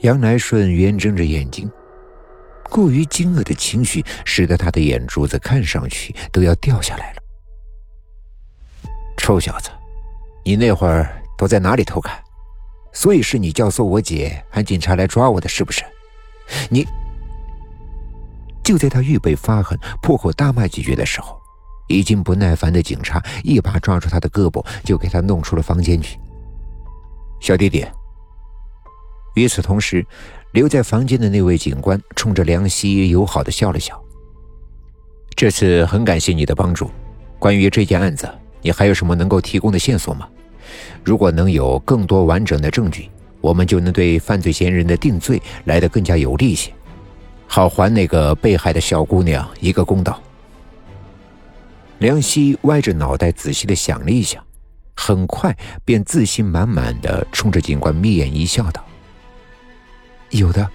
杨来顺圆睁着眼睛，过于惊愕的情绪使得他的眼珠子看上去都要掉下来了。臭小子，你那会儿都在哪里偷看？所以是你教唆我姐喊警察来抓我的，是不是？你……就在他预备发狠、破口大骂几句的时候，已经不耐烦的警察一把抓住他的胳膊，就给他弄出了房间去。小弟弟。与此同时，留在房间的那位警官冲着梁希友好的笑了笑。这次很感谢你的帮助。关于这件案子，你还有什么能够提供的线索吗？如果能有更多完整的证据，我们就能对犯罪嫌疑人的定罪来得更加有利一些，好还那个被害的小姑娘一个公道。梁希歪着脑袋仔细的想了一想，很快便自信满满的冲着警官眯眼一笑，道。有的，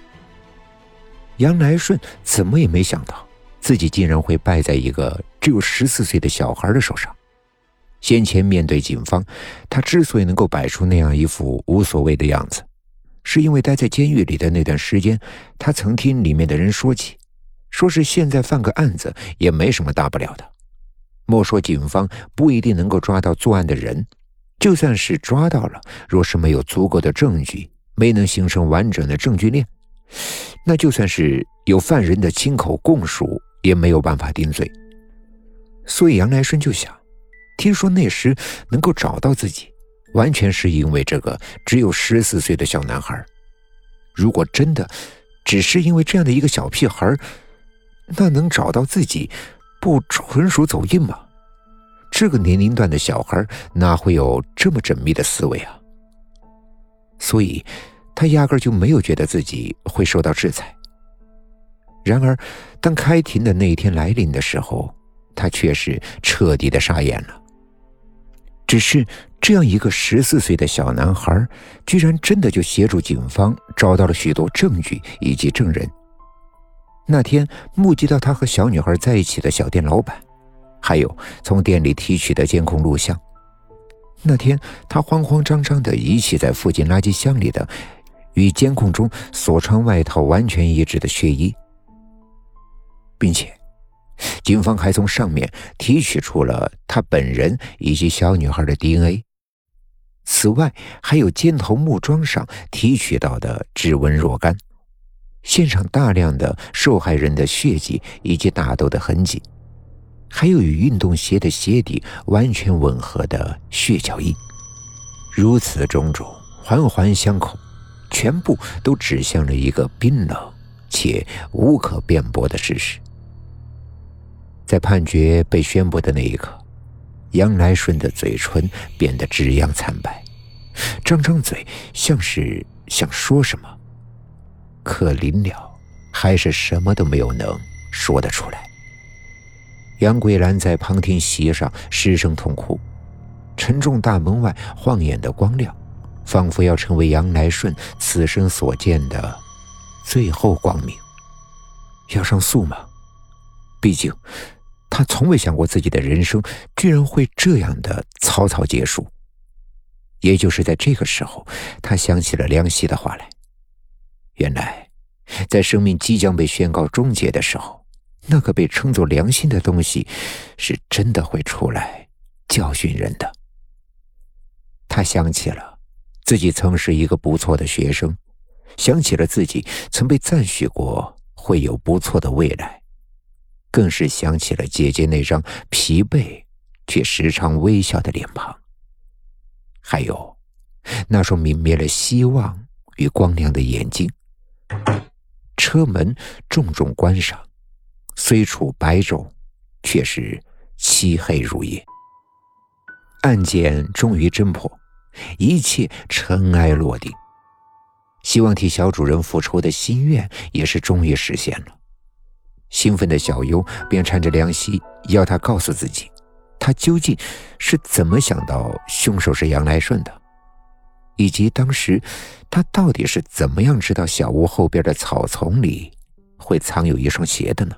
杨来顺怎么也没想到，自己竟然会败在一个只有十四岁的小孩的手上。先前面对警方，他之所以能够摆出那样一副无所谓的样子，是因为待在监狱里的那段时间，他曾听里面的人说起，说是现在犯个案子也没什么大不了的。莫说警方不一定能够抓到作案的人，就算是抓到了，若是没有足够的证据。没能形成完整的证据链，那就算是有犯人的亲口供述，也没有办法定罪。所以杨来顺就想，听说那时能够找到自己，完全是因为这个只有十四岁的小男孩。如果真的只是因为这样的一个小屁孩，那能找到自己，不纯属走运吗？这个年龄段的小孩哪会有这么缜密的思维啊？所以，他压根就没有觉得自己会受到制裁。然而，当开庭的那一天来临的时候，他却是彻底的傻眼了。只是这样一个十四岁的小男孩，居然真的就协助警方找到了许多证据以及证人。那天目击到他和小女孩在一起的小店老板，还有从店里提取的监控录像。那天，他慌慌张张地遗弃在附近垃圾箱里的与监控中所穿外套完全一致的血衣，并且，警方还从上面提取出了他本人以及小女孩的 DNA。此外，还有肩头木桩上提取到的指纹若干，现场大量的受害人的血迹以及打斗的痕迹。还有与运动鞋的鞋底完全吻合的血脚印，如此种种环环相扣，全部都指向了一个冰冷且无可辩驳的事实。在判决被宣布的那一刻，杨来顺的嘴唇变得纸样惨白，张张嘴像是想说什么，可临了，还是什么都没有能说得出来。杨桂兰在旁听席上失声痛哭，沉重大门外晃眼的光亮，仿佛要成为杨来顺此生所见的最后光明。要上诉吗？毕竟，他从未想过自己的人生居然会这样的草草结束。也就是在这个时候，他想起了梁希的话来。原来，在生命即将被宣告终结的时候。那个被称作良心的东西，是真的会出来教训人的。他想起了自己曾是一个不错的学生，想起了自己曾被赞许过会有不错的未来，更是想起了姐姐那张疲惫却时常微笑的脸庞，还有那双泯灭了希望与光亮的眼睛。车门重重关上。虽处白昼，却是漆黑如夜。案件终于侦破，一切尘埃落定。希望替小主人复仇的心愿也是终于实现了。兴奋的小优便缠着梁希，要他告诉自己，他究竟是怎么想到凶手是杨来顺的，以及当时他到底是怎么样知道小屋后边的草丛里会藏有一双鞋的呢？